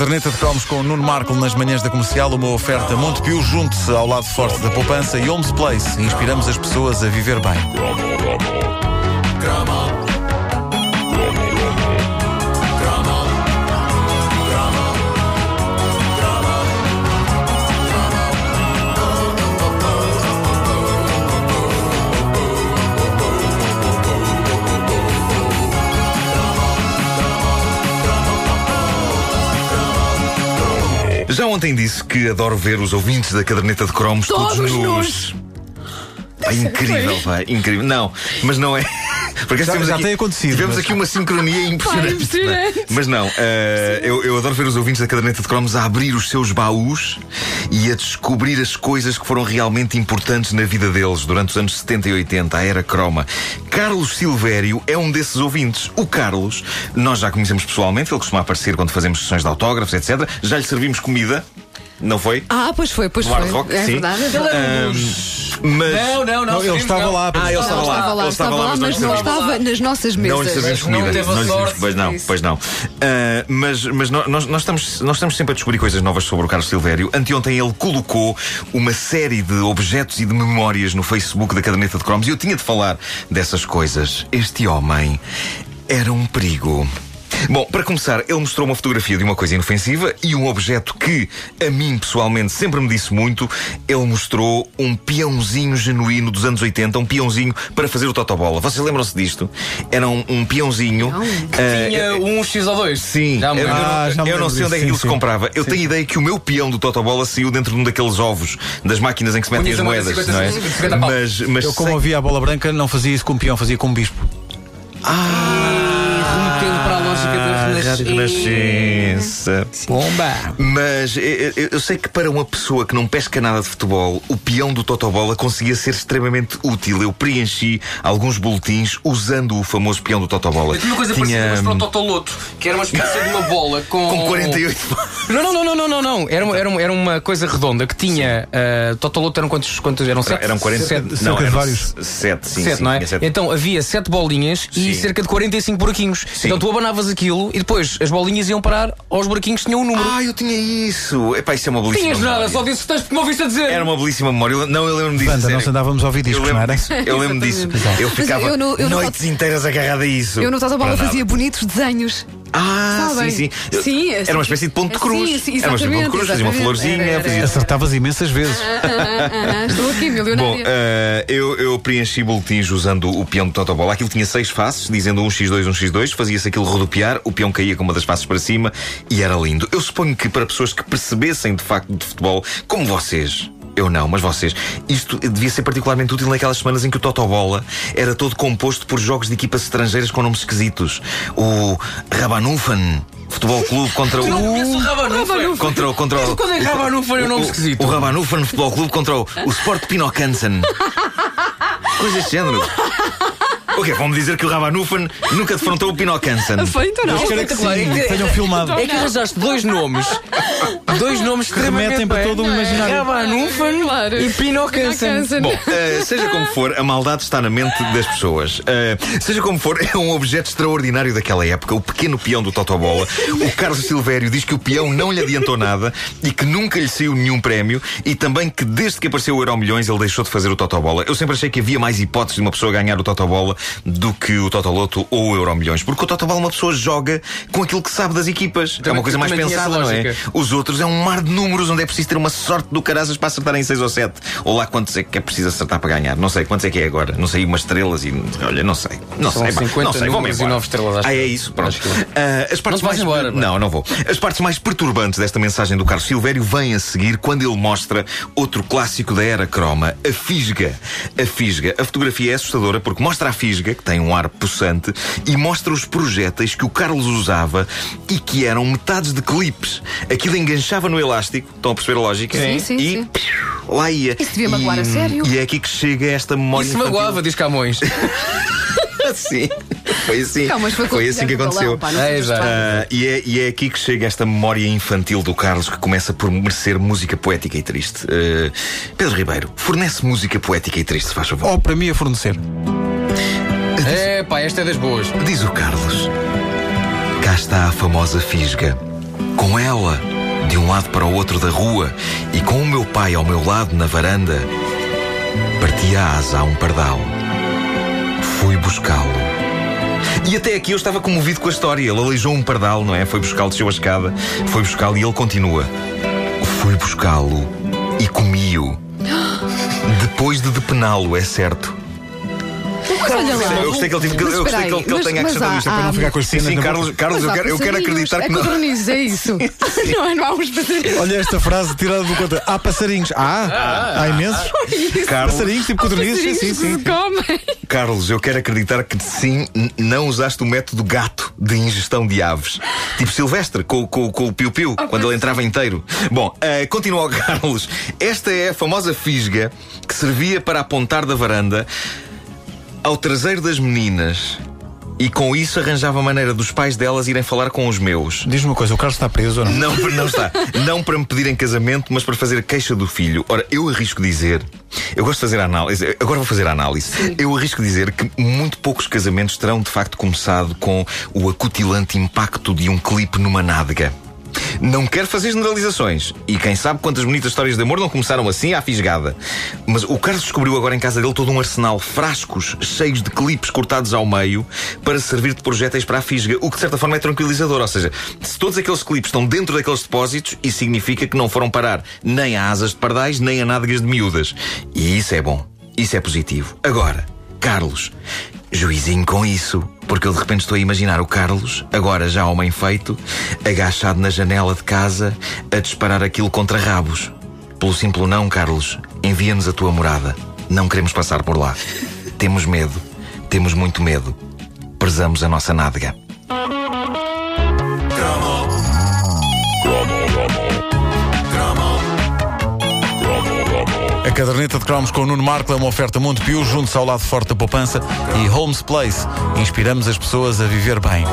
Caderneta de cromos com o Nuno Marco nas manhãs da comercial, uma oferta Montepio, junte-se ao lado forte da poupança e Homes Place. Inspiramos as pessoas a viver bem. Já ontem disse que adoro ver os ouvintes da caderneta de cromos todos, Todos nus. nus. Pá, incrível, pá, incrível. Não, mas não é. Porque Já- já aqui, tem acontecido, Tivemos mas- aqui uma sincronia impressionante. impressionante. Mas não, eh, eu, eu adoro ver os ouvintes da caderneta de cromos a abrir os seus baús e a descobrir as coisas que foram realmente importantes na vida deles durante os anos 70 e 80, a era croma. Carlos Silvério é um desses ouvintes. O Carlos, nós já conhecemos pessoalmente, ele costuma aparecer quando fazemos sessões de autógrafos, etc. Já lhe servimos comida, não foi? Ah, pois foi, pois No Hard foi. Rock, é sim. verdade. é mas Não, não, não. Ele estava não. lá. Ah, ele estava lá. Estava lá, ele estava lá, mas não estava nas nossas mesas. Não lhe Não comida. Pois não, pois não. Mas mas nó- nós, nós, estamos, nós estamos sempre a descobrir coisas novas sobre o Carlos Silvério. Anteontem ele colocou uma série de objetos e de memórias no Facebook da caderneta de cromos e eu tinha de falar dessas coisas. Este homem era um perigo. Bom, para começar, ele mostrou uma fotografia de uma coisa inofensiva e um objeto que, a mim pessoalmente, sempre me disse muito. Ele mostrou um peãozinho genuíno dos anos 80, um peãozinho para fazer o totobola. Vocês lembram-se disto? Era um, um peãozinho. ah, Tinha um X ou dois. Sim, Já me eu, lembro. Ah, eu já me não lembro sei onde é que aquilo sim, se sim. comprava. Eu tenho ideia que o meu peão do Totobola saiu dentro de um daqueles ovos das máquinas em que se metem as moedas, 50, não é? 50 pau. Mas, mas Eu, como sei- ouvia a bola branca, não fazia isso com um peão, fazia com um bispo. Remetendo para a lógica de renascença. Bomba! Mas eu, eu- eu sei que para uma pessoa que não pesca nada de futebol, o peão do Totobola conseguia ser extremamente útil. Eu preenchi alguns boletins usando o famoso peão do Totobola. Eu tinha uma coisa parecida, mas para o Totoloto, que era uma espécie de uma bola com. com 48 Não, não, não, não, não, não, não. Era, uma- era, era uma coisa redonda que tinha. Uh, Totoloto eram quantos? quantos eram sete? Eram 40 Sete, cerca de eram vários. 7, sim, sete, sim, não é? tinha sete. Então havia sete bolinhas e Sim. cerca de 45 buraquinhos. Sim. Então tu abanavas aquilo e depois as bolinhas iam parar aos buraquinhos que tinham um número. Ah, eu tinha isso. Epá, isso é uma belíssima Tinhas nada, memória. só disse que me ouviste a dizer. Era uma belíssima memória. Eu- Não, eu lembro-me disso. Banda, sério. nós andávamos a ouvir Eu discos, não lembro era? disso. Eu lembro disso. Eu ficava eu no- eu no noites inteiras agarrado a isso. Eu no Totobola Para nada. fazia bonitos desenhos. Ah, Sabem? sim, sim. Eu- Sim, Era uma espécie de ponto de sim, cruz. sim, era uma espécie de ponto de cruz. Fazia uma florzinha. Era, era, fazia- Acertavas imensas vezes. Ah, ah, ah, estou aqui, Bom, milionária. eh, eu, eu preenchi boletins usando o peão do Totobola. Aquilo tinha seis faces, dizendo 1x2, 1x2. Fazia-se aquilo rodopiar, o peão caía com uma das faces para cima e era lindo. Eu suponho que para pessoas que percebessem de facto de futebol, como vocês. Eu não, mas vocês. Isto devia ser particularmente útil naquelas semanas em que o Totobola era todo composto por jogos de equipas estrangeiras com nomes esquisitos. O Rabanufan Futebol Clube contra o. Não conheço o Rabanufan. Contra o. Contra o Quando é Rabanufan é um nome esquisito? O Rabanufan Futebol Clube contra o, o Sport Pinocansen. Coisa deste género. O quê? Vão-me dizer que o Rabanufan nunca defrontou o Pinocansen. Feito não. Eu é que sim, É que- tenham filmado. É que arranjaste dois nomes. Dois nomes Que remetem para todo o imaginário. Rabanufan Claro. e. Pinocansen. Bom, eh, seja como for, a maldade está na mente das pessoas. Eh, seja como for, é um objeto extraordinário daquela época, o pequeno peão do Totobola. O Carlos Silvério diz que o peão não lhe adiantou nada e que nunca lhe saiu nenhum prémio e também que desde que apareceu o Euro Milhões ele deixou de fazer o Totobola. Eu sempre achei que havia mais hipóteses de uma pessoa ganhar o Totobola do que o Totoloto ou o Euro Milhões, porque o Totobola uma pessoa joga com aquilo que sabe das equipas. é Também- uma coisa mais pensada, não é? Os outros é um mar de números onde é preciso ter uma sorte do caraças para acertar em 6 ou 7. Ou lá quantos é que é preciso acertar para ganhar. Não sei quantos é que é agora. Não sei, umas estrelas e. Olha, não sei. Não São sei. pá. 50 não sei. Números e estrelas, acho Ah, é isso? Pronto. que- Ah, as partes Não mais. embora, não, não vou. As partes mais perturbantes desta mensagem do Carlos Silvério vêm a seguir quando ele mostra outro clássico da era croma, a fisga. A fisga. A fotografia é assustadora porque mostra a fisga, que tem um ar possante, e mostra os projéteis que o Carlos usava e que eram metades de clipes. Aquilo enganchava no elástico, estão a perceber a lógica? Sim, sim, e sim. piu, lá ia. Isso devia magoar e, a sério. E é aqui que chega esta memória. Isso infantil. magoava, diz Camões. Sim, foi assim. Calma, foi, foi assim que aconteceu. não É. Ah, e, é, e é aqui que chega esta memória infantil do Carlos que começa por merecer música poética e triste. Ah, Pedro Ribeiro, fornece música poética e triste, se faz favor. Ou para mim a fornecer. É, pá, esta é das boas. Diz o Carlos: Cá está a famosa fisga, Com ela, de um lado para o outro da rua, e com o meu pai ao meu lado na varanda, parti a asa a um pardal. Fui buscá-lo. E até aqui eu estava comovido com a história. Ele aleijou um pardal, não é? Foi buscá-lo, desceu a escada, foi buscá-lo e ele continua. Fui buscá-lo e comi-o. Depois de depená-lo, é certo. Mas olha lá. Eu gostei que ele, tive- eu gostei que ele, que ele tenha acrescentado isto. há- Para não ficar com as Sim, cenas sim, Carlos, Carlos eu, quero, eu quero acreditar que É não. codornizes, é isso. Não, não há uns passarinhos. Olha esta frase tirada do conta. Há passarinhos. Há, há imensos. Carlos, Passarinhos, tipo codornizes. Sim, sim. Carlos, eu quero acreditar que sim, não usaste o método gato de ingestão de aves. Tipo Silvestre, com, com, com o piu-piu, quando ele entrava inteiro. Bom, uh, continua o Carlos. Esta é a famosa fisga que servia para apontar da varanda ao traseiro das meninas. E com isso arranjava a maneira dos pais delas irem falar com os meus. Diz-me uma coisa, o Carlos está preso ou não? Não, não está. Não para me pedir em casamento, mas para fazer queixa do filho. Ora, eu arrisco dizer. Eu gosto de fazer a análise. Agora vou fazer a análise. Eu arrisco dizer que muito poucos casamentos terão de facto começado com o acutilante impacto de um clipe numa nádega. Não quero fazer generalizações. E quem sabe quantas bonitas histórias de amor não começaram assim à fisgada. Mas o Carlos descobriu agora em casa dele todo um arsenal, frascos cheios de clipes cortados ao meio para servir de projéteis para a fisga. O que de certa forma é tranquilizador. Ou seja, se todos aqueles clipes estão dentro daqueles depósitos, isso significa que não foram parar nem a asas de pardais, nem a nádegas de miúdas. E isso é bom. Isso é positivo. Agora, Carlos, juizinho com isso. Porque eu de repente estou a imaginar o Carlos, agora já homem feito, agachado na janela de casa, a disparar aquilo contra rabos. Pelo simples não, Carlos, envia-nos a tua morada. Não queremos passar por lá. Temos medo, temos muito medo. Prezamos a nossa nádega. Caderneta de cromos com o Nuno Marco é uma oferta Montepio, junto ao lado forte da poupança e Holmes Place. Inspiramos as pessoas a viver bem.